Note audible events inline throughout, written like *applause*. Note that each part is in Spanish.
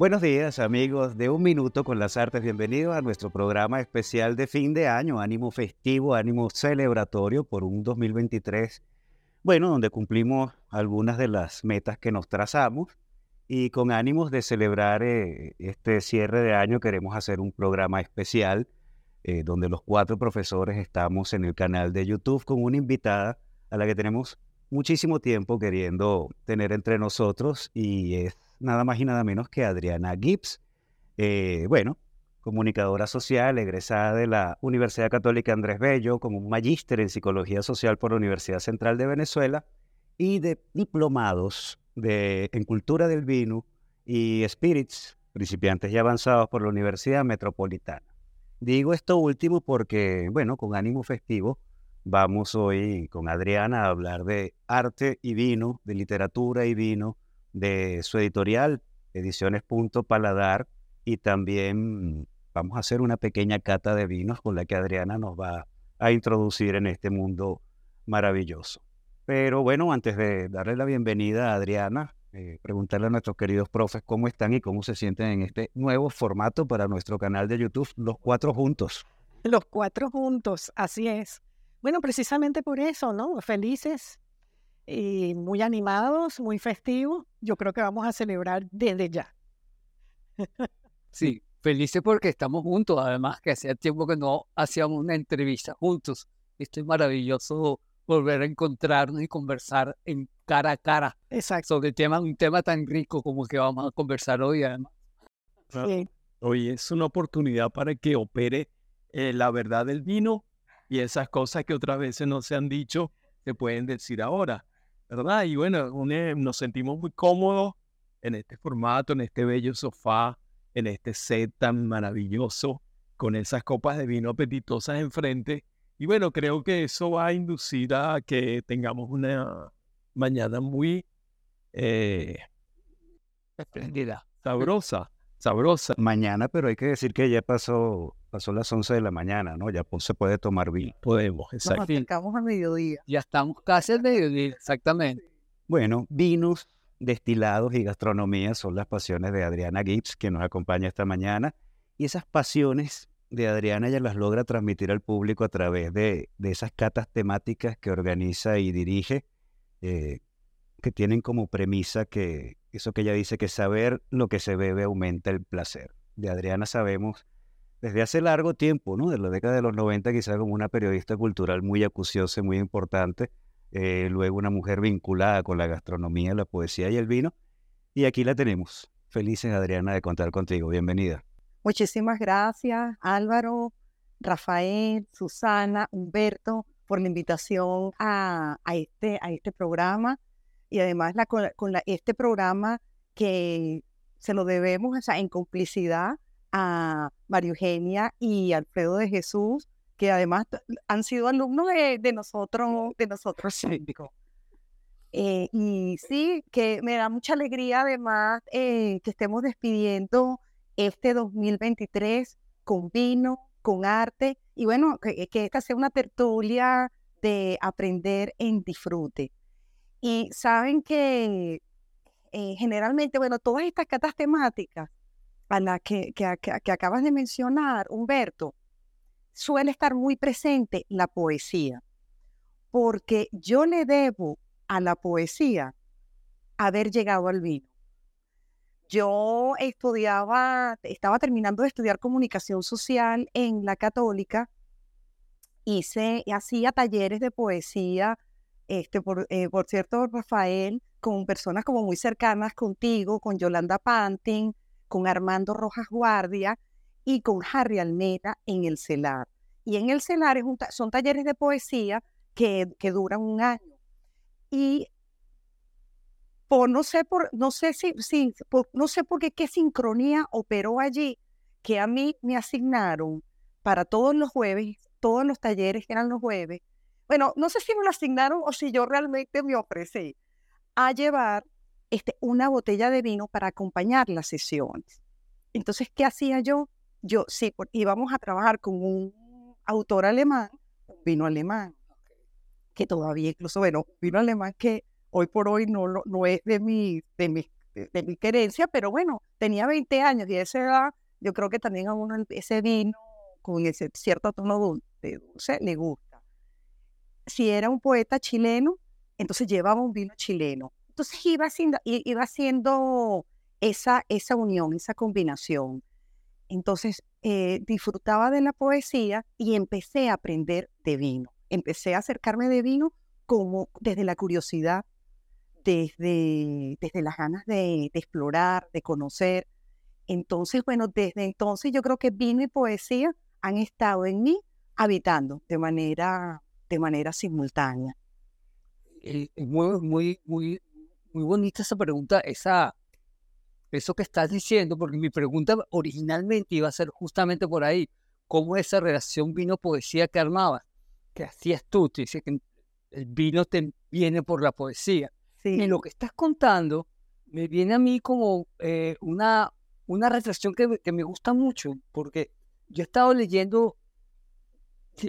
Buenos días amigos de Un Minuto con las Artes, bienvenidos a nuestro programa especial de fin de año, ánimo festivo, ánimo celebratorio por un 2023, bueno, donde cumplimos algunas de las metas que nos trazamos y con ánimos de celebrar eh, este cierre de año queremos hacer un programa especial eh, donde los cuatro profesores estamos en el canal de YouTube con una invitada a la que tenemos muchísimo tiempo queriendo tener entre nosotros y es nada más y nada menos que Adriana Gibbs. Eh, bueno, comunicadora social, egresada de la Universidad Católica Andrés Bello, como un magíster en psicología social por la Universidad Central de Venezuela y de diplomados en cultura del vino y spirits, principiantes y avanzados por la Universidad Metropolitana. Digo esto último porque, bueno, con ánimo festivo, vamos hoy con Adriana a hablar de arte y vino, de literatura y vino, de su editorial, Ediciones Punto Paladar, y también vamos a hacer una pequeña cata de vinos con la que Adriana nos va a introducir en este mundo maravilloso. Pero bueno, antes de darle la bienvenida a Adriana, eh, preguntarle a nuestros queridos profes cómo están y cómo se sienten en este nuevo formato para nuestro canal de YouTube, Los Cuatro Juntos. Los Cuatro Juntos, así es. Bueno, precisamente por eso, ¿no? Felices y muy animados, muy festivos. Yo creo que vamos a celebrar desde ya. Sí, felices porque estamos juntos, además que hacía tiempo que no hacíamos una entrevista juntos. Esto es maravilloso volver a encontrarnos y conversar en cara a cara Exacto. sobre tema, un tema tan rico como que vamos a conversar hoy, además. Sí. Hoy es una oportunidad para que opere eh, la verdad del vino y esas cosas que otras veces no se han dicho se pueden decir ahora. ¿Verdad? Y bueno, nos sentimos muy cómodos en este formato, en este bello sofá, en este set tan maravilloso, con esas copas de vino apetitosas enfrente. Y bueno, creo que eso va a inducir a que tengamos una mañana muy eh, Espléndida. sabrosa, sabrosa. Mañana, pero hay que decir que ya pasó, pasó las 11 de la mañana, ¿no? Ya pues, se puede tomar vino. Podemos, Nos exacto. acercamos al mediodía. Ya estamos casi al mediodía, exactamente. Bueno, vinos, destilados y gastronomía son las pasiones de Adriana Gibbs, que nos acompaña esta mañana. Y esas pasiones de Adriana ella las logra transmitir al público a través de, de esas catas temáticas que organiza y dirige, eh, que tienen como premisa que eso que ella dice que saber lo que se bebe aumenta el placer. De Adriana sabemos desde hace largo tiempo, ¿no? De la década de los 90, quizá como una periodista cultural muy acuciosa muy importante, eh, luego una mujer vinculada con la gastronomía, la poesía y el vino. Y aquí la tenemos. Felices, Adriana, de contar contigo. Bienvenida. Muchísimas gracias, Álvaro, Rafael, Susana, Humberto, por la invitación a, este, a este programa. Y además con, este programa que se lo debemos o sea, en complicidad a María Eugenia y Alfredo de Jesús, que además han sido alumnos de, nosotros, de nosotros. Eh, y sí, que me da mucha alegría además eh, que estemos despidiendo este 2023 con vino, con arte y bueno, que, que esta sea una tertulia de aprender en disfrute. Y saben que eh, generalmente, bueno, todas estas catas temáticas a que, que, que- que acabas de mencionar, Humberto, suele estar muy presente la poesía, porque yo le debo a la poesía haber llegado al vino. Yo estudiaba, estaba terminando de estudiar comunicación social en la católica, hice, hacía talleres de poesía, este, por, eh, por cierto, Rafael, con personas como muy cercanas contigo, con Yolanda Pantin, con Armando Rojas Guardia y con Harry Almeda en el CELAR. Y en el CELAR es un son talleres de poesía que, que duran un año. Y por no sé por no sé si, si no sé por qué qué sincronía operó allí que a mí me asignaron para todos los jueves, todos los talleres que eran los jueves. Bueno, no sé si me lo asignaron o si yo realmente me ofrecí a llevar este, una botella de vino para acompañar las sesiones. Entonces, ¿qué hacía yo? Yo, sí, por- íbamos a trabajar con un autor alemán, un vino alemán, que todavía incluso, bueno, vino alemán que hoy por hoy no, no es de, mi, de, mis, de, mi querencia, pero bueno, tenía 20 años y a esa edad yo creo que también a uno ese vino con ese cierto tono dulce, dulce le gusta. Si era un poeta chileno, entonces llevaba un vino chileno. Entonces iba haciendo, iba haciendo esa, esa unión, esa combinación. Entonces eh, disfrutaba de la poesía y empecé a aprender de vino. Empecé a acercarme de vino como desde la curiosidad, desde, desde las ganas de, explorar, de conocer. Entonces, bueno, desde entonces yo creo que vino y poesía han estado en mí habitando de manera, de manera simultánea. Eh, es muy, muy, muy, muy bonita esa pregunta, esa, eso que estás diciendo, porque mi pregunta originalmente iba a ser justamente por ahí, cómo esa relación vino-poesía que armabas, que hacías tú, te dice que el vino te viene por la poesía. Y lo que estás contando me viene a mí como eh, una, una reflexión que, que, me gusta mucho, porque yo he estado leyendo,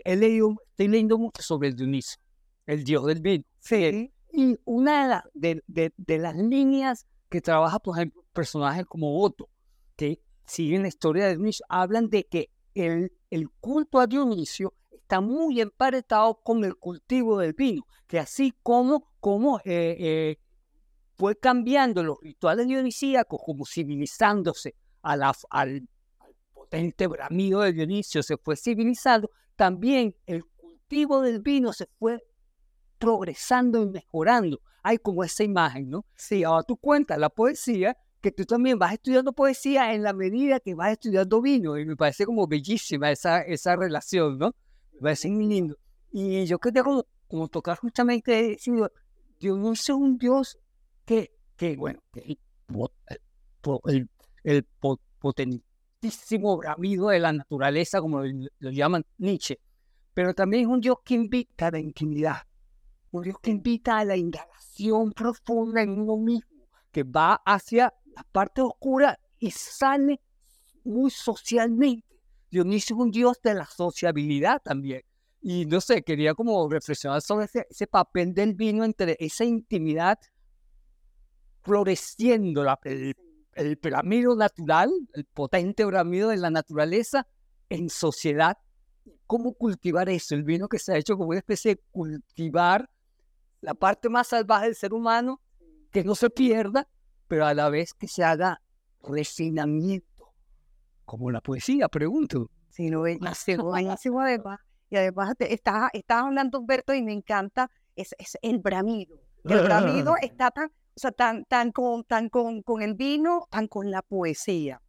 he leído, estoy leyendo mucho sobre el Dionisio, el dios del vino. Sí. Y una de, de, de, las líneas que trabaja, por ejemplo, personajes como Otto, que siguen la historia de Dionisio, hablan de que el, el culto a Dionisio está muy emparentado con el cultivo del vino, que así como, como eh, eh, fue cambiando los rituales dionisíacos, como civilizándose a la, al, potente bramido de Dionisio, se fue civilizando, también el cultivo del vino se fue progresando y mejorando. Hay como esa imagen, ¿no? Sí, ahora tú cuentas la poesía, que tú también vas estudiando poesía en la medida que vas estudiando vino, y me parece como bellísima esa, esa relación, ¿no? a ser muy lindo. Y yo quería como, como tocar justamente, Dios no es un Dios que, que bueno, que el, el, potentísimo bramido de la naturaleza, como lo, llaman Nietzsche, pero también es un Dios que invita a la intimidad, un Dios que invita a la indagación profunda en uno mismo, que va hacia la parte oscura y sale muy socialmente Dionisio es un dios de la sociabilidad también. Y no sé, quería como reflexionar sobre ese, papel del vino entre esa intimidad floreciendo, el, el bramido natural, el potente bramido de la naturaleza en sociedad. ¿Cómo cultivar eso? El vino que se ha hecho como una especie de cultivar la parte más salvaje del ser humano, que no se pierda, pero a la vez que se haga refinamiento como la poesía, pregunto. Sí, lo buenísimo, *laughs* buenísimo además. Y además estás, estás hablando, Humberto, y me encanta, es, es el bramido. El bramido *laughs* está tan, o sea, tan, tan, con, tan con, con el vino, tan con la poesía.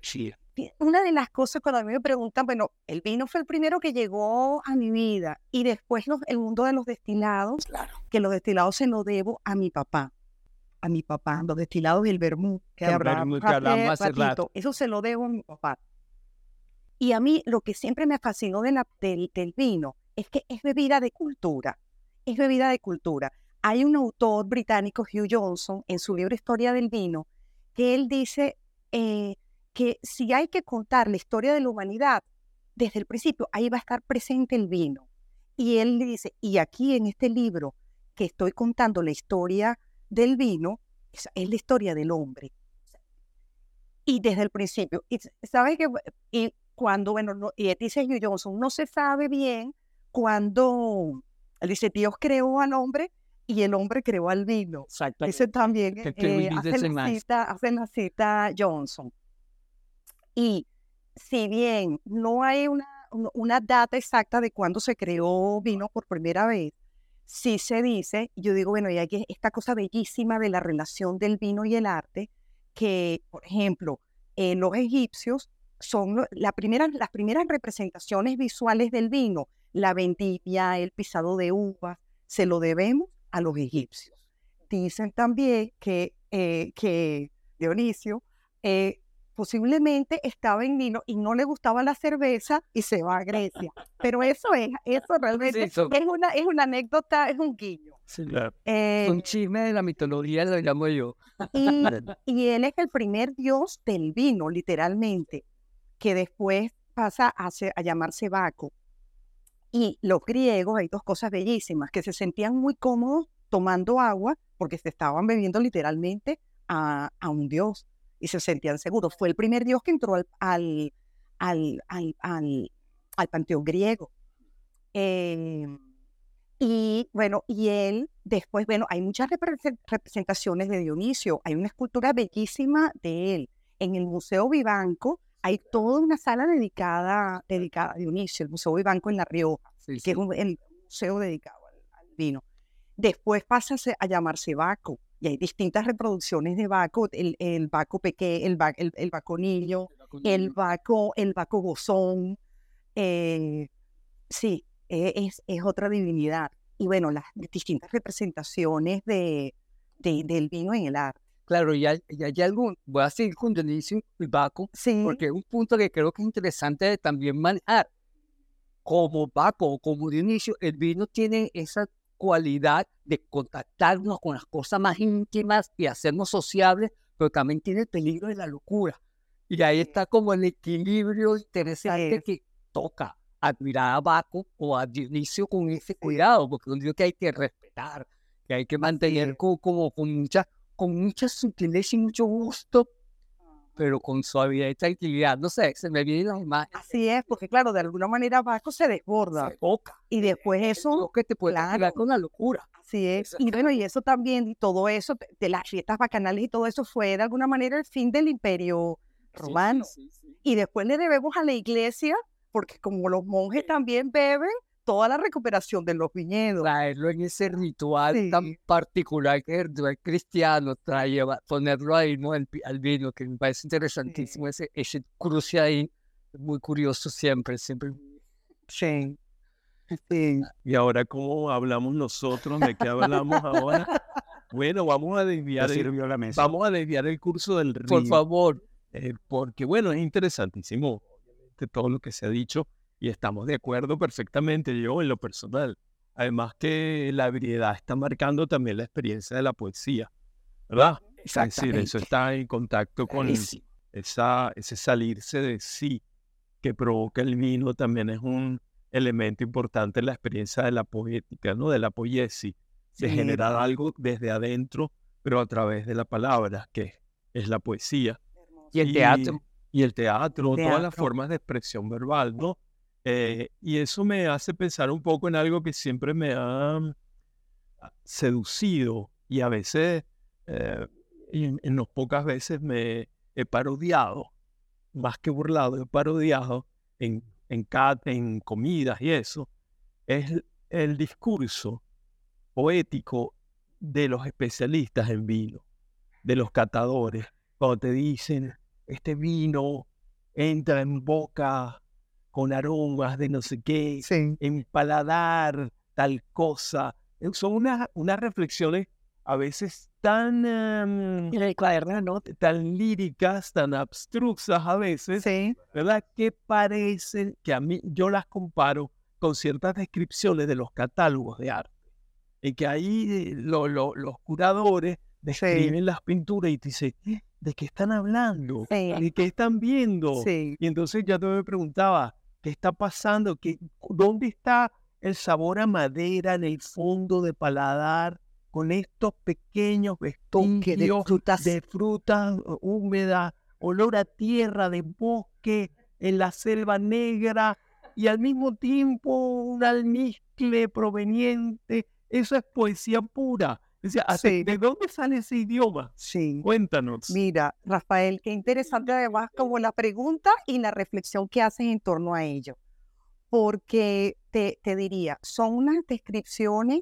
Sí. Una de las cosas cuando a mí me preguntan, bueno, el vino fue el primero que llegó a mi vida y después el mundo de los destilados, claro. que los destilados se lo debo a mi papá a mi papá, los destilados del vermú que, hablamos hace rato. Eso se lo debo a mi papá. Y a mí lo que siempre me fascinó de la, del, vino es que es bebida de cultura. Es bebida de cultura. Hay un autor británico, Hugh Johnson, en su libro Historia del Vino, que él dice eh, que si hay que contar la historia de la humanidad, desde el principio, ahí va a estar presente el vino. Y él dice, y aquí en este libro que estoy contando la historia del vino es, la historia del hombre. Y desde el principio, y sabes que y cuando, bueno, y dice Hugh Johnson, no se sabe bien cuando, él dice, Dios creó al hombre y el hombre creó al vino. Ese también eh, hace, la cita, hace la cita Johnson. Y si bien no hay una, una data exacta de cuándo se creó vino por primera vez, sí se dice, yo digo, bueno, y hay esta cosa bellísima de la relación del vino y el arte, que, por ejemplo, eh, los egipcios son las primeras representaciones visuales del vino, la vendimia, el pisado de uvas, se lo debemos a los egipcios. Dicen también que, eh, que Dionisio eh, posiblemente estaba en vino y no le gustaba la cerveza y se va a Grecia. Pero eso es, eso realmente es, una, es una anécdota, es un guiño. Sí, claro. Eh, un chisme de la mitología, lo llamo yo. Y, *laughs* y, él es el primer dios del vino, literalmente, que después pasa a, a llamarse Baco. Y los griegos, hay dos cosas bellísimas, que se sentían muy cómodos tomando agua porque se estaban bebiendo literalmente a, a un dios y se sentían seguros. Fue el primer dios que entró al, al, al, al, al, panteón griego. Eh, y bueno, y él después, bueno, hay muchas representaciones de Dionisio. Hay una escultura bellísima de él. En el Museo Vivanco hay toda una sala dedicada, dedicada a Dionisio, el Museo Vivanco en La Rioja, que es el museo dedicado al, vino. Después pasa a llamarse Baco, y hay distintas reproducciones de Baco, el, el Baco pequeño, el, el, el Baconillo, el Baco, el Baco Gozón. Eh, sí, e, es, es otra divinidad. Y bueno, las distintas representaciones de, de, del vino en el arte. Claro, y hay, hay algún, voy a seguir con Dionisio y Baco, sí. porque es un punto que creo que es interesante también manejar. Como Baco o como Dionisio, el vino tiene esa cualidad de contactarnos con las cosas más íntimas y hacernos sociables, pero también tiene el peligro de la locura. Y ahí está como el equilibrio interesante que toca admirar a Baco o a Dionisio con ese cuidado, porque es un Dios que hay que respetar, que hay que mantener como, como con mucha, con mucha sutileza y mucho gusto, pero con suavidad y tranquilidad. No sé, se me viene la imagen. Así es, porque claro, de alguna manera Baco se desborda. Se toca. Y después eso... Lo que te puede claro. con la locura. Así es. Y bueno, y eso también, y todo eso, de las fiestas bacanales y todo eso fue de alguna manera el fin del imperio romano. Sí, sí, sí. Y después le debemos a la iglesia, porque como los monjes también beben, toda la recuperación de los viñedos. Traerlo en ese ritual Sí. tan particular que es el ritual cristiano, traer, ponerlo ahí ¿no? al, al vino, que me parece interesantísimo ese, ese cruce ahí, muy curioso siempre, siempre. Sí. Sí. Y ahora, ¿cómo hablamos nosotros? ¿De qué hablamos ahora? Bueno, vamos a desviar el, sirvió la mesa. vamos a desviar el curso del río. Por favor, eh, porque, bueno, es interesantísimo obviamente, todo lo que se ha dicho y estamos de acuerdo perfectamente, yo en lo personal. Además que la habilidad está marcando también la experiencia de la poesía, ¿verdad? Es decir, eso está en contacto con esa, ese salirse de sí que provoca el vino también es un elemento importante en la experiencia de la poética, ¿no? De la poiesis, de Sí. generar algo desde adentro, pero a través de la palabra, que es la poesía. y el teatro. Y el teatro, todas las Teatro. formas de expresión verbal, ¿no? Eh, y eso me hace pensar un poco en algo que siempre me ha mm, seducido y a veces, eh, en, en las pocas veces me he parodiado, más que burlado, he parodiado en, en, cat- en comidas y eso, es el discurso poético de los especialistas en vino, de los catadores, cuando te dicen, este vino entra en boca con aromas de no sé qué, Sí. en paladar tal cosa. Eh, Son unas, unas reflexiones a veces tan, em, ¿no? tan líricas, tan abstrusas a veces, Sí. ¿verdad? Que parecen que a mí yo las comparo con ciertas descripciones de los catálogos de arte, en que ahí eh, lo- lo- los curadores describen las pinturas y te dicen, "¿Eh? ¿de qué están hablando? Sí. ¿De qué están viendo? Sí. Y entonces ya te me preguntaba, ¿qué está pasando? ¿Qué, ¿Dónde está el sabor a madera en el fondo de paladar con estos pequeños Toque de vestigios frutas. de fruta uh, húmeda, olor a tierra de bosque en la selva negra y al mismo tiempo un almizcle proveniente? Eso es poesía pura. O sea, ¿hasta- Sí. ¿De dónde sale ese idioma? Sí. Cuéntanos. Mira, Rafael, qué interesante además como la pregunta y la reflexión que haces en torno a ello. Porque te, te diría, son unas descripciones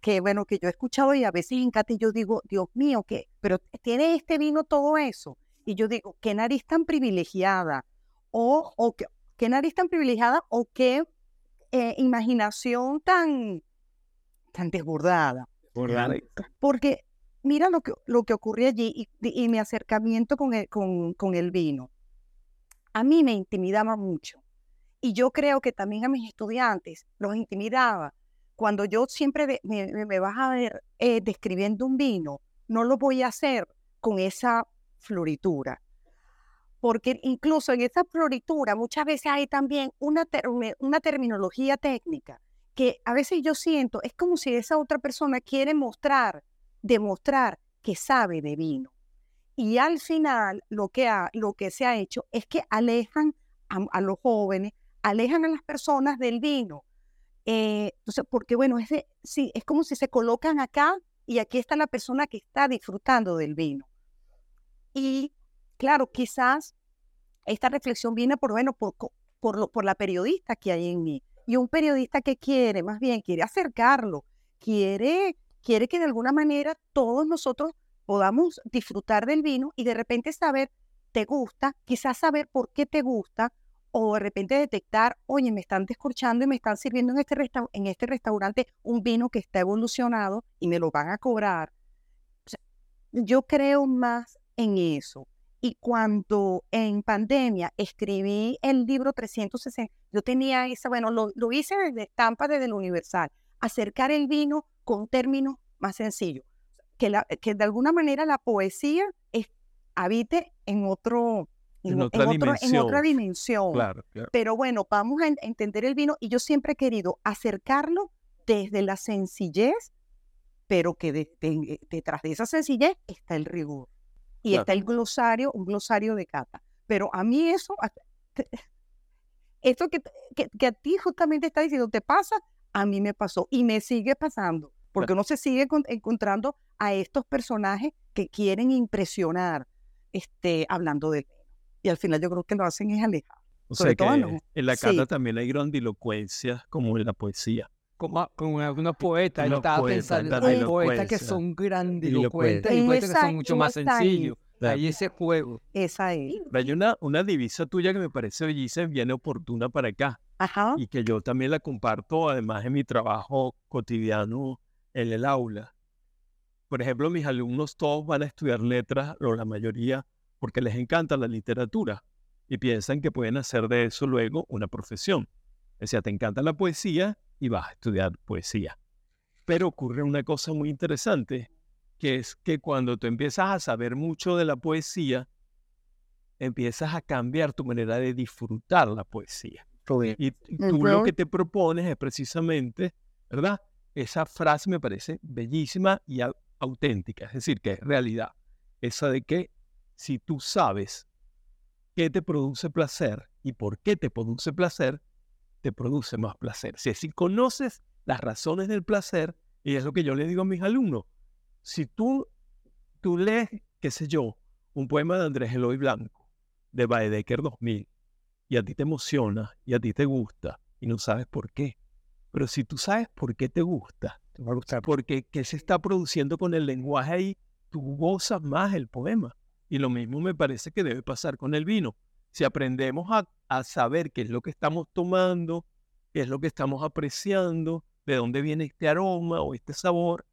que, bueno, que yo he escuchado y a veces en Cati yo digo, Dios mío, que, pero tiene este vino todo eso. Y yo digo, qué nariz tan privilegiada, o, o qué, qué nariz tan privilegiada, o qué eh, imaginación tan, tan desbordada. Porque mira lo que, lo que ocurre allí y, y mi acercamiento con el, con, con el vino. A mí me intimidaba mucho. Y yo creo que también a mis estudiantes los intimidaba. Cuando yo siempre me, me- me vas a ver eh, describiendo un vino, no lo voy a hacer con esa floritura. Porque incluso en esa floritura muchas veces hay también una, una terminología técnica que a veces yo siento, es como si esa otra persona quiere mostrar, demostrar que sabe de vino. Y al final lo que, ha, lo que se ha hecho es que alejan a, los jóvenes, alejan a las personas del vino. Eh, entonces, porque bueno, es, sí, es como si se colocan acá y aquí está la persona que está disfrutando del vino. Y claro, quizás esta reflexión viene por, bueno, por, por, por la periodista que hay en mí. Y un periodista que quiere, más bien, quiere acercarlo, quiere, quiere que de alguna manera todos nosotros podamos disfrutar del vino y de repente saber, te gusta, quizás saber por qué te gusta, o de repente detectar, oye, me están descorchando y me están sirviendo en este, en este restaurante un vino que está evolucionado y me lo van a cobrar. yo creo más en eso. Y cuando en pandemia escribí el libro 360, yo tenía esa, bueno, lo, lo hice desde estampa desde el Universal, acercar el vino con términos más sencillos que, de alguna manera la poesía es, habite en otro... En, otra, dimensión. Pero bueno, vamos a entender el vino y yo siempre he querido acercarlo desde la sencillez, pero que detrás de esa sencillez está el rigor. Y está el glosario, un glosario de cata. Pero a mí eso, esto que, que, que, a ti justamente está diciendo, te pasa, a mí me pasó y me sigue pasando porque uno se sigue encontrando a estos personajes que quieren impresionar este, hablando de Y al final yo creo que lo hacen es alejar. O sea que en la carta también hay grandilocuencia como en la poesía. Como, como algunos poetas, yo estaba pensando, hay poetas que son grandilocuentes y poetas que son mucho más sencillos. Ahí ese juego. Esa es. Hay una, una divisa tuya que me parece bellísima, viene oportuna para acá. Ajá. Y que yo también la comparto, además en mi trabajo cotidiano en el aula. Por ejemplo, mis alumnos todos van a estudiar letras, o la mayoría, porque les encanta la literatura y piensan que pueden hacer de eso luego una profesión. O sea, te encanta la poesía y vas a estudiar poesía. Pero ocurre una cosa muy interesante, que es que cuando tú empiezas a saber mucho de la poesía, empiezas a cambiar tu manera de disfrutar la poesía. Y tú lo que te propones es precisamente, ¿verdad? esa frase me parece bellísima y auténtica, es decir, que es realidad. Esa de que si tú sabes qué te produce placer y por qué te produce placer, te produce más placer. Si, si conoces las razones del placer, y es lo que yo le digo a mis alumnos, si tú, tú lees, qué sé yo, un poema de Andrés Eloy Blanco, de Baedeker 2000, y a ti te emociona, y a ti te gusta, y no sabes por qué, pero si tú sabes por qué te gusta, te va a gustar. porque qué se está produciendo con el lenguaje ahí, tú gozas más el poema. Y lo mismo me parece que debe pasar con el vino. Si aprendemos a, saber qué es lo que estamos tomando, qué es lo que estamos apreciando, de dónde viene este aroma o este sabor,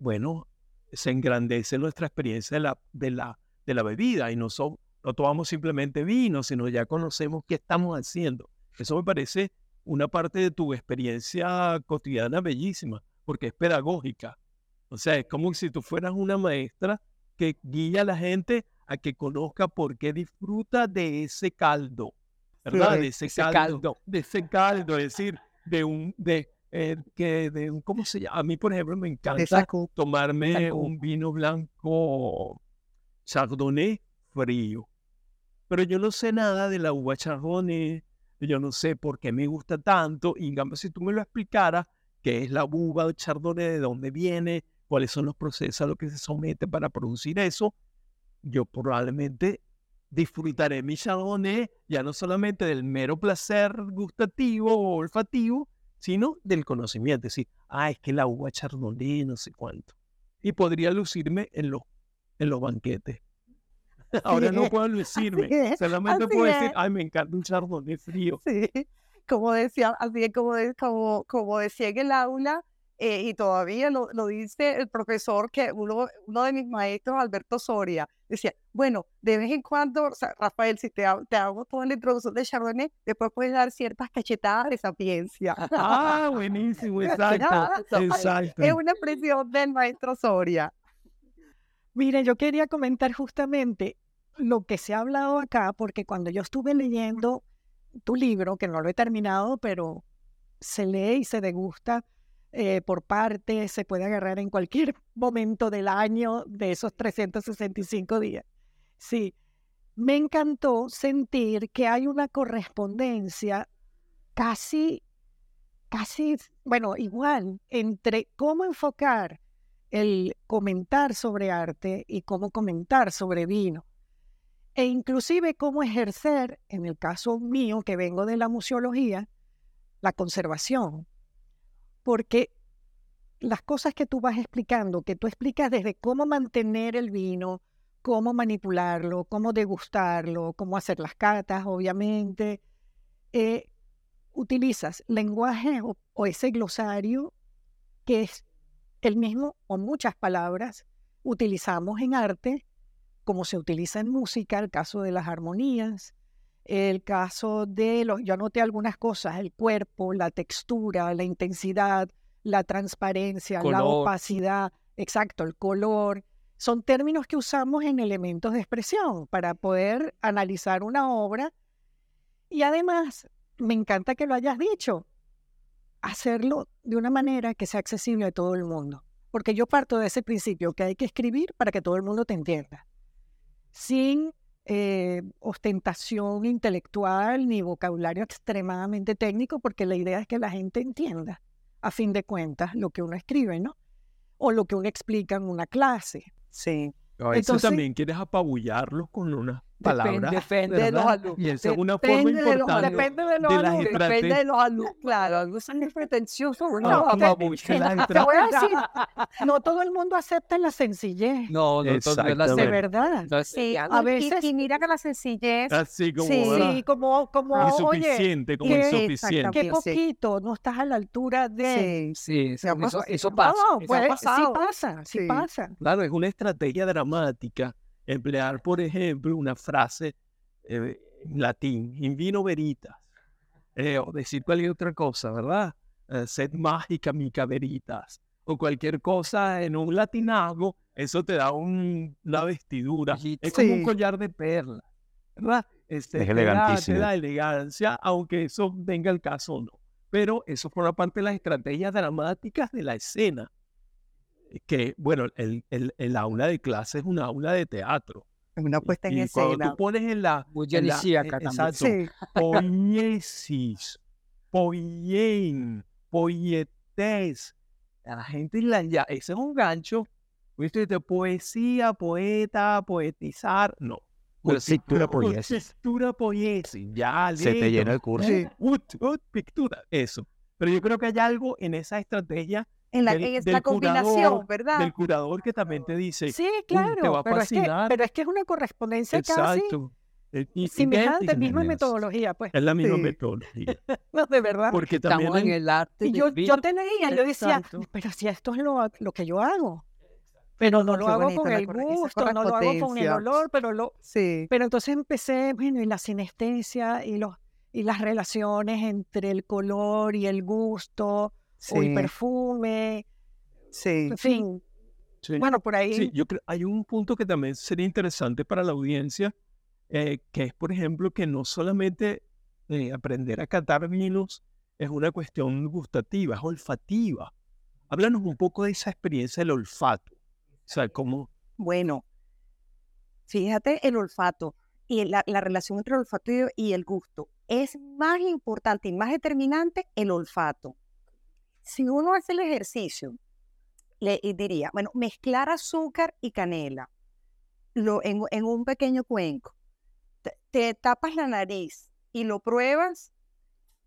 bueno, se engrandece nuestra experiencia de la, bebida y no, no tomamos simplemente vino, sino ya conocemos qué estamos haciendo. Eso me parece una parte de tu experiencia cotidiana bellísima, porque es pedagógica. O sea, es como si tú fueras una maestra que guía a la gente a que conozca por qué disfruta de ese caldo, ¿verdad? de ese, caldo, de ese caldo, es decir, de un, de, eh, que de un, ¿cómo se llama? A mí, por ejemplo, me encanta tomarme un vino blanco chardonnay frío, pero yo no sé nada de la uva chardonnay, yo no sé por qué me gusta tanto, y si tú me lo explicaras, qué es la uva chardonnay, de dónde viene, cuáles son los procesos a los que se somete para producir eso, yo probablemente disfrutaré mi chardonnay ya no solamente del mero placer gustativo o olfativo, sino del conocimiento. Es decir, ah, es que la uva chardonnay, no sé cuánto. Y podría lucirme en los, en los banquetes. *laughs* Ahora no puedo decirme. Solamente puedo decir, ay, me encanta un chardonnay frío. Sí, como decía, así es como, como, como decía en el aula, eh, y todavía lo, lo, dice el profesor, que uno, uno de mis maestros, Alberto Soria, decía, bueno, de vez en cuando, Rafael, si te, te hago toda la introducción de Chardonnay, después puedes dar ciertas cachetadas de sapiencia. Ah, buenísimo, *laughs* exacto, exacto. Es una expresión del maestro Soria. Miren, yo quería comentar justamente lo que se ha hablado acá, porque cuando yo estuve leyendo tu libro, que no lo he terminado, pero se lee y se degusta, eh, por partes, se puede agarrar en cualquier *laughs* momento del año de esos 365 días. Sí, me encantó sentir que hay una correspondencia casi, casi, bueno, igual entre cómo enfocar el comentar sobre arte y cómo comentar sobre vino. E inclusive cómo ejercer, en el caso mío, que vengo de la museología, la conservación. Porque las cosas que tú vas explicando, que tú explicas desde cómo mantener el vino, cómo manipularlo, cómo degustarlo, cómo hacer las catas, obviamente, eh, utilizas lenguaje o ese glosario que es el mismo o muchas palabras utilizamos en arte, como se utiliza en música, el caso de las armonías, el caso de los, yo anoté algunas cosas, el cuerpo, la textura, la intensidad, la transparencia, la opacidad, exacto, el color. Son términos que usamos en elementos de expresión para poder analizar una obra. Y además, me encanta que lo hayas dicho, hacerlo de una manera que sea accesible a todo el mundo. Porque yo parto de ese principio que hay que escribir para que todo el mundo te entienda. Sin eh, ostentación intelectual ni vocabulario extremadamente técnico, porque la idea es que la gente entienda, a fin de cuentas, lo que uno escribe, ¿no? O lo que uno explica en una clase. Sí. A veces también quieres apabullarlos con una palabra. Depende, de los alumnos. *laughs* Y esa es una forma importante. depende de los alumnos. Depende de los alumnos. Claro, algunos son pretenciosos. No, te, te voy a decir, *laughs* no todo el mundo acepta la sencillez. No, no De verdad. Sí, a veces. Y, mira que la sencillez. Así como. Sí, como, como. Insuficiente, como insuficiente. Qué poquito, no estás a la altura de. Sí, sí, eso, eso pasa. No, pues, sí pasa, sí pasa. Claro, es una estrategia dramática emplear, por ejemplo, una frase eh, en latín, in vino veritas, eh, o decir cualquier otra cosa, ¿verdad? Eh, sed mágica mica veritas, o cualquier cosa en un latinazgo, eso te da una vestidura, es como un collar de perlas, ¿verdad? Este, es elegantísimo. Te da, elegancia, aunque eso venga el caso o no. Pero eso forma parte de las estrategias dramáticas de la escena que, bueno, el, el, el, aula de clase es una aula de teatro. Es una puesta en y escena. Cuando tú pones en la... Muy en la exacto, sí. poiesis, poien, poietes. A la gente la, ya, ese es un gancho, ¿viste? De poesía, poeta, poetizar, no. Pictura poiesis. Pictura poiesis, ya. Se te llena el curso. Sí. Ut, ut, pictura, eso. Pero yo creo que hay algo en esa estrategia en la, es la combinación, curador, ¿verdad? Del curador que también te dice, sí, claro, te va a pero, es que, pero es que es una correspondencia Exacto. casi Eh, semejante, misma metodología, pues. Es la misma Sí. metodología. *laughs* No, de verdad. Porque también Estamos en en- el arte. Y yo, yo te leía, yo decía, Exacto. pero si esto es lo, lo que yo hago. Pero no Qué lo hago con el gusto, no lo hago con el olor, pero lo, Sí. Pero entonces empecé, bueno, y la sinestesia y los y las relaciones entre el color y el gusto, o el Sí. perfume, Sí. en fin. Sí. Bueno, por ahí. Sí, yo creo, hay un punto que también sería interesante para la audiencia, eh, que es, por ejemplo, que no solamente eh, aprender a catar vinos es una cuestión gustativa, es olfativa. Háblanos un poco de esa experiencia del olfato. O sea, cómo... Bueno, fíjate el olfato y la, la relación entre el olfato y el gusto. Es más importante y más determinante el olfato. Si uno hace el ejercicio, le y diría, bueno, mezclar azúcar y canela lo, en, en un pequeño cuenco. Te, te tapas la nariz y lo pruebas,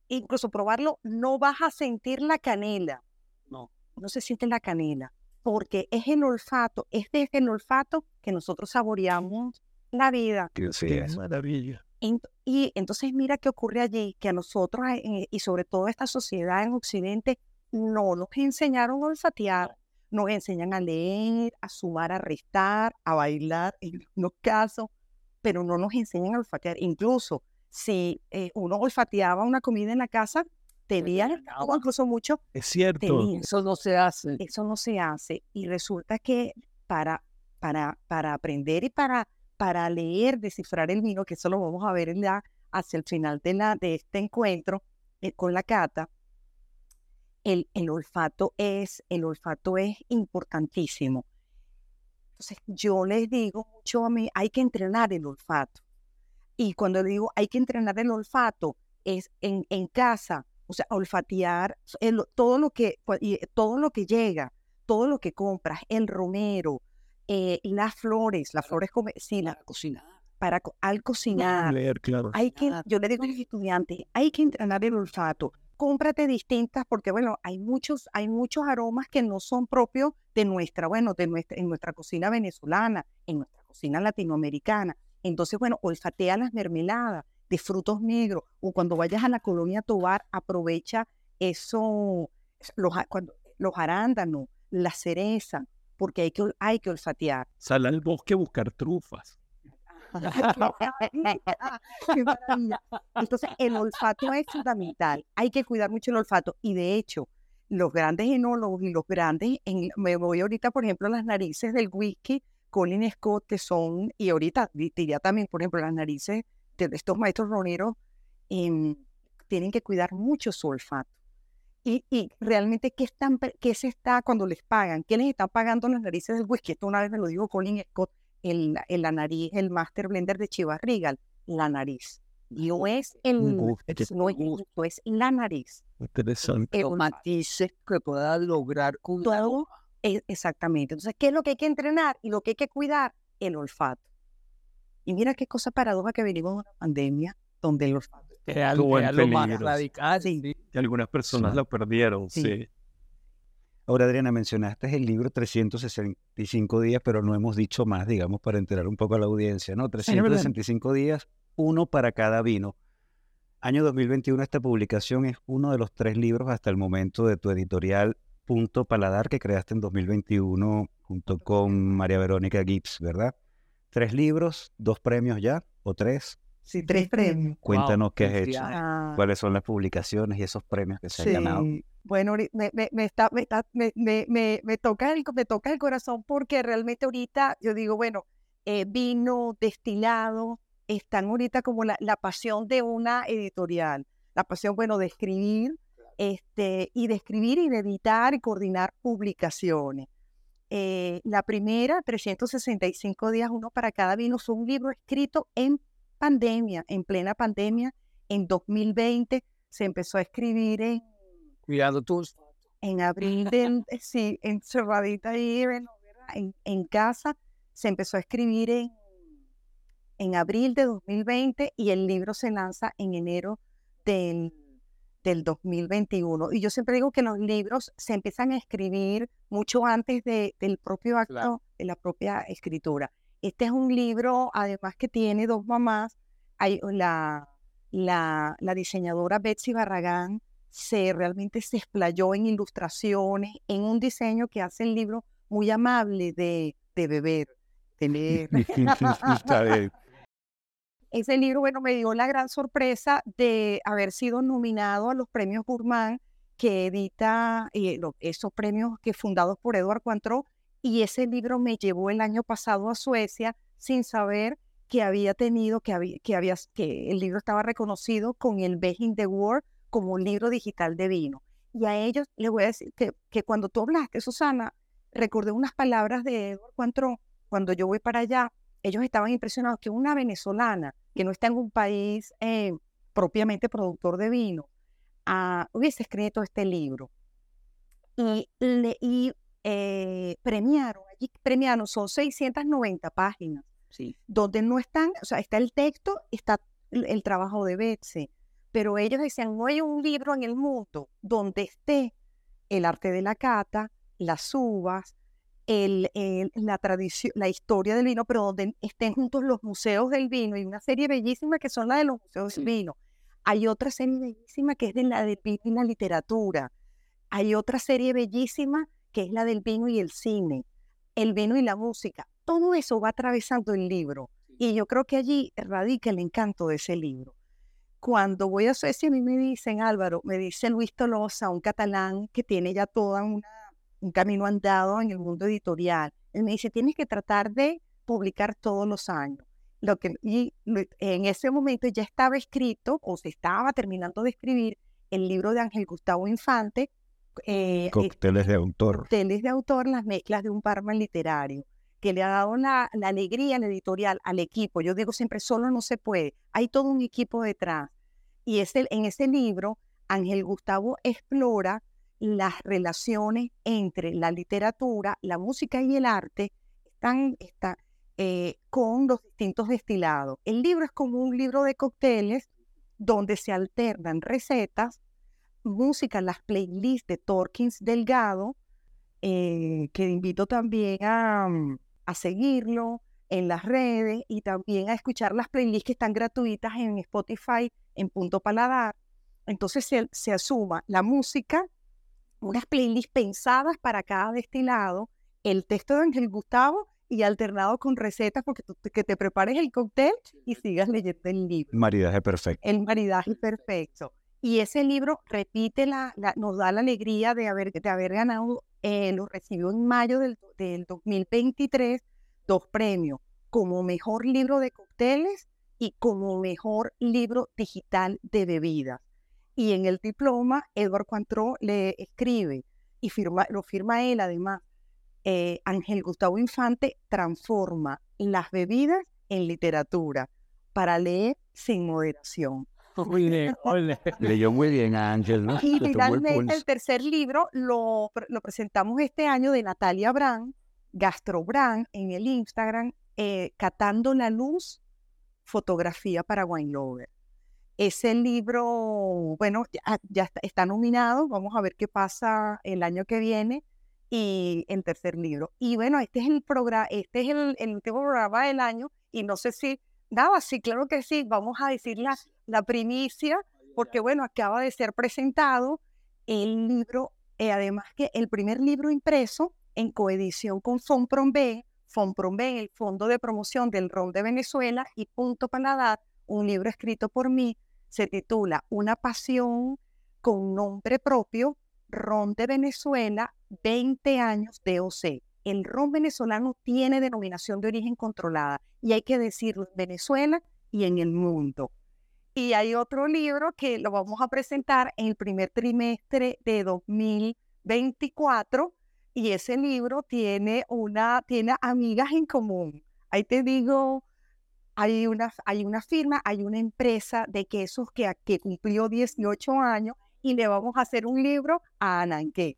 incluso probarlo, no vas a sentir la canela. No, no se siente la canela porque es el olfato, es desde el olfato que nosotros saboreamos la vida. Sí, qué es. maravilla. Ent- Y entonces mira qué ocurre allí, que a nosotros eh, y sobre todo esta sociedad en Occidente no nos enseñaron a olfatear, nos enseñan a leer, a sumar, a restar, a bailar en algunos casos, pero no nos enseñan a olfatear. Incluso si eh, uno olfateaba una comida en la casa, tenía, o incluso mucho, Es cierto. tenía. Eso no se hace. Eso no se hace y resulta que para, para, para aprender y para, para leer, descifrar el vino, que eso lo vamos a ver en la- hacia el final de, la, de este encuentro eh, con la cata, el, el olfato es, el olfato es importantísimo. Entonces, yo les digo mucho a mí, hay que entrenar el olfato. Y cuando digo hay que entrenar el olfato, es en, en casa, o sea, olfatear todo, lo que, todo lo que llega, todo lo que compras, el romero, eh, las flores, las flores, sí, la, cocina. Para, al cocinar, claro. hay que, yo le digo a los estudiantes, hay que entrenar el olfato. Cómprate distintas porque, bueno, hay muchos, hay muchos aromas que no son propios de nuestra, bueno, de nuestra, en nuestra cocina venezolana, en nuestra cocina latinoamericana. Entonces, bueno, olfatea las mermeladas de frutos negros o cuando vayas a la colonia Tobar, aprovecha eso, los, cuando, los arándanos, la cereza, porque hay que, hay que olfatear. Sal al bosque a buscar trufas. Entonces, el olfato es fundamental. Hay que cuidar mucho el olfato. Y de hecho, los grandes enólogos y los grandes, en, me voy ahorita, por ejemplo, las narices del whisky, Colin Scott, que son, y ahorita diría también, por ejemplo, las narices de estos maestros roneros, em, tienen que cuidar mucho su olfato. Y, y, realmente, ¿qué, están, ¿qué se está cuando les pagan? ¿Qué les están pagando las narices del whisky? Esto una vez me lo dijo Colin Scott, en, en la nariz, el Master Blender de Chivas Regal, la nariz. No es el, no es, es la nariz. Interesante. Los matices que pueda lograr con todo. E, exactamente. Entonces, ¿qué es lo que hay que entrenar y lo que hay que cuidar? El olfato. Y mira qué cosa paradoja que venimos de una pandemia donde el olfato era, lo más radical. Sí. Y algunas personas lo perdieron, sí. Ahora, Adriana, mencionaste el libro 365 días, pero no hemos dicho más, digamos, para enterar un poco a la audiencia, ¿no? 365 días, uno para cada vino. Año 2021, esta publicación es uno de los tres libros hasta el momento de tu editorial Punto Paladar que creaste en 2021 junto con María Verónica Gibbs, ¿verdad? Tres libros, dos premios ya, o tres. Sí, tres premios. Cuéntanos qué has hecho, cuáles son las publicaciones y esos premios que se han ganado. Bueno, me, me, me, está, me, me, me, me, toca el, me toca el corazón porque realmente ahorita yo digo, bueno, eh, vino, destilado, están ahorita como la, la, pasión de una editorial, la pasión, bueno, de escribir, este, y de escribir y de editar y coordinar publicaciones. Eh, la primera, 365 días, uno para cada vino, fue un libro escrito en pandemia, en plena pandemia, en 2020 se empezó a escribir en... Cuidado tus... En abril del... sí, encerradita ahí, en, en casa, se empezó a escribir en, en abril de 2020 y el libro se lanza en enero del, del 2021. Y yo siempre digo que los libros se empiezan a escribir mucho antes de, del propio acto, de la propia escritura. Este es un libro, además que tiene dos mamás. Hay la, la, la diseñadora Betsy Barragán se realmente se explayó en ilustraciones, en un diseño que hace el libro muy amable de, de beber, de leer. *laughs* *laughs* Ese libro, bueno, me dio la gran sorpresa de haber sido nominado a los premios Gourmand que edita eh, esos premios que fundados por Eduard Cuantro y ese libro me llevó el año pasado a Suecia sin saber que había tenido, que, había, que, el libro estaba reconocido con el Best in the World como un libro digital de vino. Y a ellos les voy a decir que, que cuando tú hablaste, Susana, recordé unas palabras de Eduard Cuantro. Cuando yo voy para allá, ellos estaban impresionados que una venezolana que no está en un país eh, propiamente productor de vino, ah, hubiese escrito este libro. Y, leí eh, premiaron, allí premiaron, son 690 páginas, sí. donde no están, o sea, está el texto, está el, trabajo de Betsy, pero ellos decían, no hay un libro en el mundo donde esté el arte de la cata, las uvas, el, la tradición, la historia del vino, pero donde estén juntos los museos del vino y una serie bellísima que son la de los museos del vino. Hay otra serie bellísima que es de la del vino y la literatura. Hay otra serie bellísima que es la del vino y el cine, el vino y la música. Todo eso va atravesando el libro y yo creo que allí radica el encanto de ese libro. Cuando voy a Suecia, a mí me dicen, Álvaro, me dice Luis Tolosa, un catalán que tiene ya una, un camino andado en el mundo editorial. Él me dice, tienes que tratar de publicar todos los años. Lo que, y en ese momento ya estaba escrito o se estaba terminando de escribir el libro de Ángel Gustavo Infante, eh, eh, Cócteles de autor. cócteles de autor, las mezclas de un barman literario, que le ha dado la, la alegría, la editorial al equipo. Yo digo siempre, solo no se puede, hay todo un equipo detrás. Y ese, en ese libro, Ángel Gustavo explora las relaciones entre la literatura, la música y el arte están, está, eh, con los distintos destilados. El libro es como un libro de cócteles donde se alternan recetas, música, las playlists de Torkins Delgado, eh, que invito también a, mm, a seguirlo en las redes y también a escuchar las playlists que están gratuitas en Spotify en Punto Paladar. Entonces se, se asuma la música, unas playlists pensadas para cada destilado, el texto de Ángel Gustavo y alternado con recetas porque tú, que te prepares el cóctel y sigas leyendo el libro. Maridaje perfecto. El maridaje perfecto. Y ese libro repite la, la- nos da la alegría de haber, de haber ganado, eh, lo recibió en mayo del, del 2023, dos premios, como mejor libro de cócteles y como mejor libro digital de bebidas. Y en el diploma, Edward Cuantró le escribe, y firma, lo firma él además, eh, Ángel Gustavo Infante transforma las bebidas en literatura para leer sin moderación. *laughs* Oye, oye. Leyó muy bien a Ángel, ¿no? Y el finalmente el tercer libro lo, lo presentamos este año de Natalia Brand, Gastro Brand, en el Instagram, eh, Catando la Luz, fotografía para Wine Lover. Ese libro, bueno, ya, ya está, está nominado, vamos a ver qué pasa el año que viene y el tercer libro. Y bueno, este es el programa, este es el, el último programa del año y no sé si, nada, sí, claro que sí, vamos a decir la, primicia, porque bueno, acaba de ser presentado el libro, eh, además que el primer libro impreso en coedición con FONPROMB, FONPROMB, el Fondo de Promoción del Ron de Venezuela y Punto Paladar, un libro escrito por mí, se titula Una pasión con nombre propio, Ron de Venezuela, 20 años de OC. El ron venezolano tiene denominación de origen controlada y hay que decirlo en Venezuela y en el mundo. Y hay otro libro que lo vamos a presentar en el primer trimestre de 2024 y ese libro tiene una tiene amigas en común. Ahí te digo, hay una, hay una firma, hay una empresa de quesos que, que cumplió 18 años y le vamos a hacer un libro a Ananqué.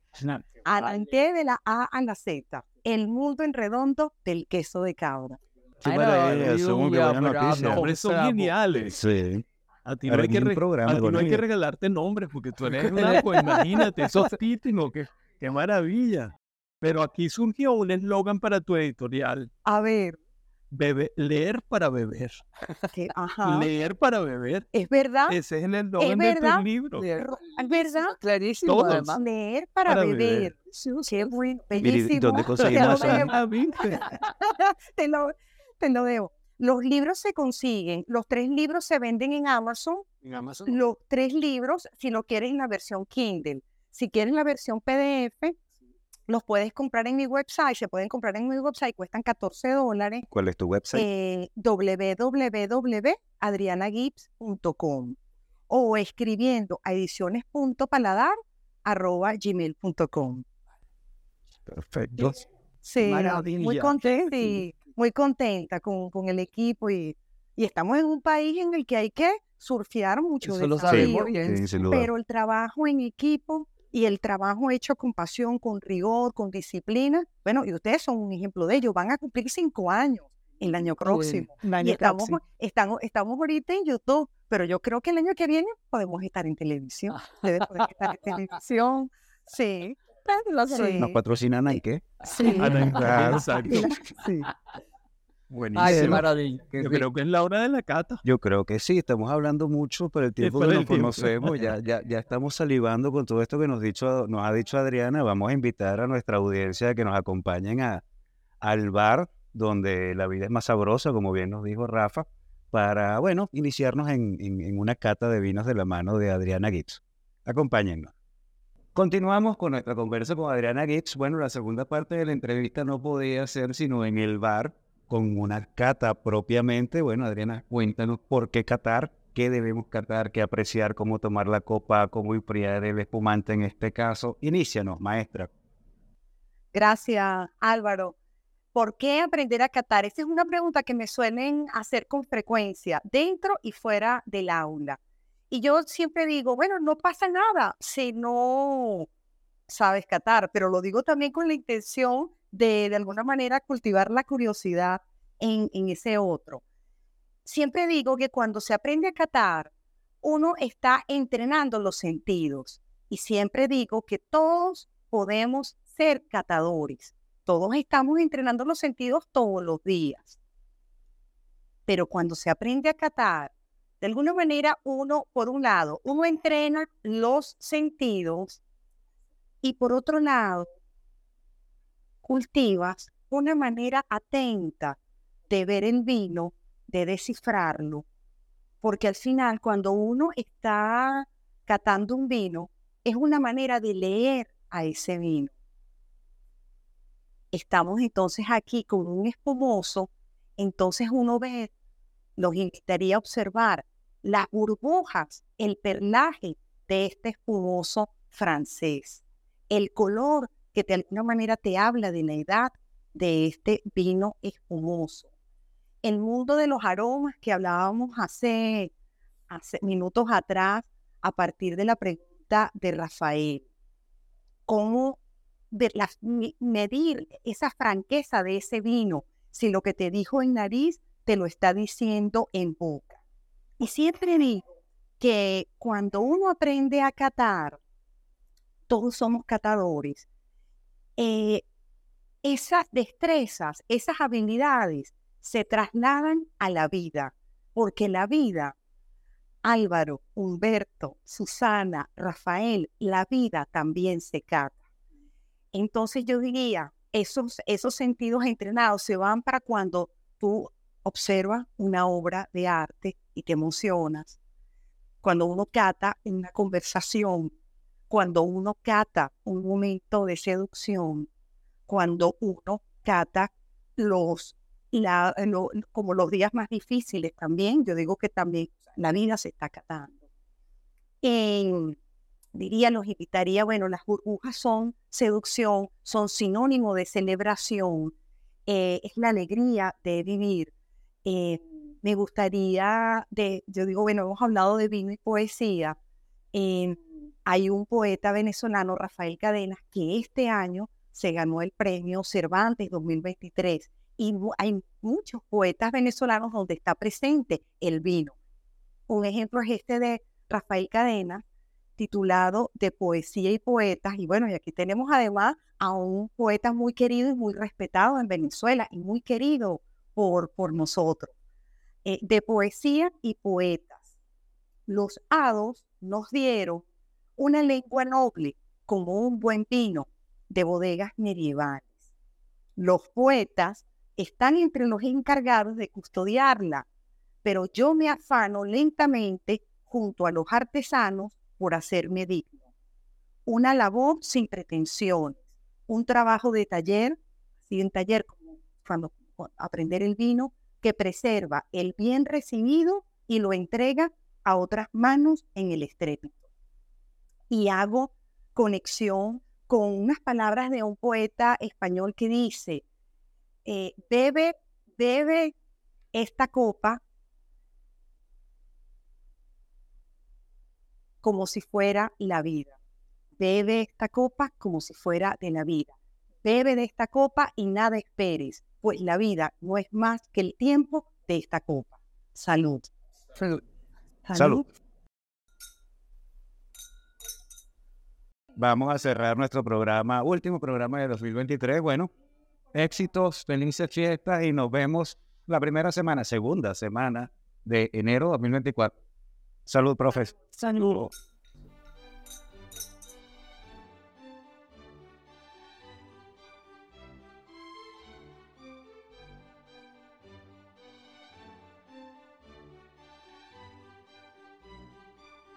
Ananqué de la A a la Z. El mundo en redondo del queso de cabra. Qué Ay, maravilla, buena noticia. Son geniales. Sí. A ti no hay que, Haremos un re- programa a ti con no hay que ellos. regalarte nombres porque tú eres *laughs* una, pues imagínate, esos títulos, qué, qué maravilla. Pero aquí surgió un eslogan para tu editorial, A ver, bebe- leer para beber. ajá, Leer para beber. es verdad, Ese es el eslogan de verdad? tu libro. Ro- es verdad, Clarísimo, Todos. además. leer para, Para beber. beber. Qué bueno, Mire, bellísimo. ¿dónde *laughs* Te conseguimos *laughs* lo, te lo debo. Los libros se consiguen, los tres libros se venden en Amazon, En Amazon. los tres libros, si lo quieres en la versión Kindle. Si quieres la versión PDF, los puedes comprar en mi website, se pueden comprar en mi website, cuestan 14 dólares, ¿Cuál es tu website? eh, www.adrianagibbs.com o escribiendo a ediciones.paladar arroba gmail.com. Perfecto. Sí, muy maravilla. contenta, sí, muy contenta con, con el equipo y, y estamos en un país en el que hay que surfear mucho Eso lo sabemos bien. Sí, pero el trabajo en equipo y el trabajo hecho con pasión, con rigor, con disciplina, bueno, y ustedes son un ejemplo de ello, van a cumplir cinco años el año próximo. Un Y año estamos, próximo. estamos, estamos ahorita en YouTube, pero yo creo que el año que viene podemos estar en televisión. Debe poder estar en televisión. Sí. Sí. ¿Nos patrocinan ahí qué? Sí. Ah, no, Claro. *laughs* exacto. Sí. Buenísimo. Ay, qué maravilla. qué Yo creo que es la hora de la cata. Yo creo que sí, estamos hablando mucho, pero el tiempo que nos tiempo. conocemos, ya, ya, ya estamos salivando con todo esto que nos, dicho, nos ha dicho Adriana. Vamos a invitar a nuestra audiencia a que nos acompañen a, al bar donde la vida es más sabrosa, como bien nos dijo Rafa, para, bueno, iniciarnos en, en- en una cata de vinos de la mano de Adriana Gibbs. Acompáñennos. Continuamos con nuestra conversa con Adriana Gibbs. Bueno, la segunda parte de la entrevista no podía ser sino en el bar con una cata propiamente. Bueno, Adriana, cuéntanos por qué catar, qué debemos catar, qué apreciar, cómo tomar la copa, cómo enfriar el espumante en este caso. Inícianos, maestra. Gracias, Álvaro. ¿Por qué aprender a catar? Esa es una pregunta que me suelen hacer con frecuencia, dentro y fuera del aula. Y yo siempre digo, bueno, no pasa nada si no sabes catar, pero lo digo también con la intención de, de alguna manera, cultivar la curiosidad en, en ese otro. Siempre digo que cuando se aprende a catar, uno está entrenando los sentidos. Y siempre digo que todos podemos ser catadores. Todos estamos entrenando los sentidos todos los días. Pero cuando se aprende a catar, de alguna manera uno, por un lado, uno entrena los sentidos y por otro lado, cultivas una manera atenta de ver el vino, de descifrarlo, porque al final cuando uno está catando un vino, es una manera de leer a ese vino. Estamos entonces aquí con un espumoso, entonces uno ve, los invitaría a observar las burbujas, el perlaje de este espumoso francés, el color que de alguna manera te habla de la edad de este vino espumoso. El mundo de los aromas que hablábamos hace, minutos atrás a partir de la pregunta de Rafael. Cómo medir esa franqueza de ese vino, si lo que te dijo en nariz te lo está diciendo en boca. Y siempre digo que cuando uno aprende a catar, todos somos catadores, eh, esas destrezas, esas habilidades se trasladan a la vida, porque la vida, Álvaro, Humberto, Susana, Rafael, la vida también se cata. Entonces yo diría, esos, esos sentidos entrenados se van para cuando tú observas una obra de arte y te emocionas, cuando uno cata una conversación, cuando uno cata un momento de seducción, cuando uno cata los, la, como los días más difíciles también, yo digo que también la vida se está catando. En, diría, los invitaría, bueno, las burbujas son seducción, son sinónimo de celebración, eh, es la alegría de vivir. Eh, me gustaría, de, yo digo, bueno, hemos hablado de vino y poesía. Eh, hay un poeta venezolano, Rafael Cadenas, que este año se ganó el premio Cervantes 2023. Y hay muchos poetas venezolanos donde está presente el vino. Un ejemplo es este de Rafael Cadenas, titulado De Poesía y Poetas. Y bueno, y aquí tenemos además a un poeta muy querido y muy respetado en Venezuela y muy querido por, por nosotros. Eh, de Poesía y Poetas. Los hados nos dieron una lengua noble como un buen vino de bodegas medievales. Los poetas están entre los encargados de custodiarla, pero yo me afano lentamente junto a los artesanos por hacerme digno. Una labor sin pretensiones, un trabajo de taller, así en taller como cuando aprender el vino, que preserva el bien recibido y lo entrega a otras manos en el estrépito. Y hago conexión con unas palabras de un poeta español que dice, eh, bebe, bebe esta copa como si fuera la vida. Bebe esta copa como si fuera de la vida. Bebe de esta copa y nada esperes, pues la vida no es más que el tiempo de esta copa. Salud. Salud. Salud. Vamos a cerrar nuestro programa, último programa de 2023. Bueno, éxitos, felices fiestas y nos vemos la primera semana, segunda semana de enero 2024. Salud, profes. Salud.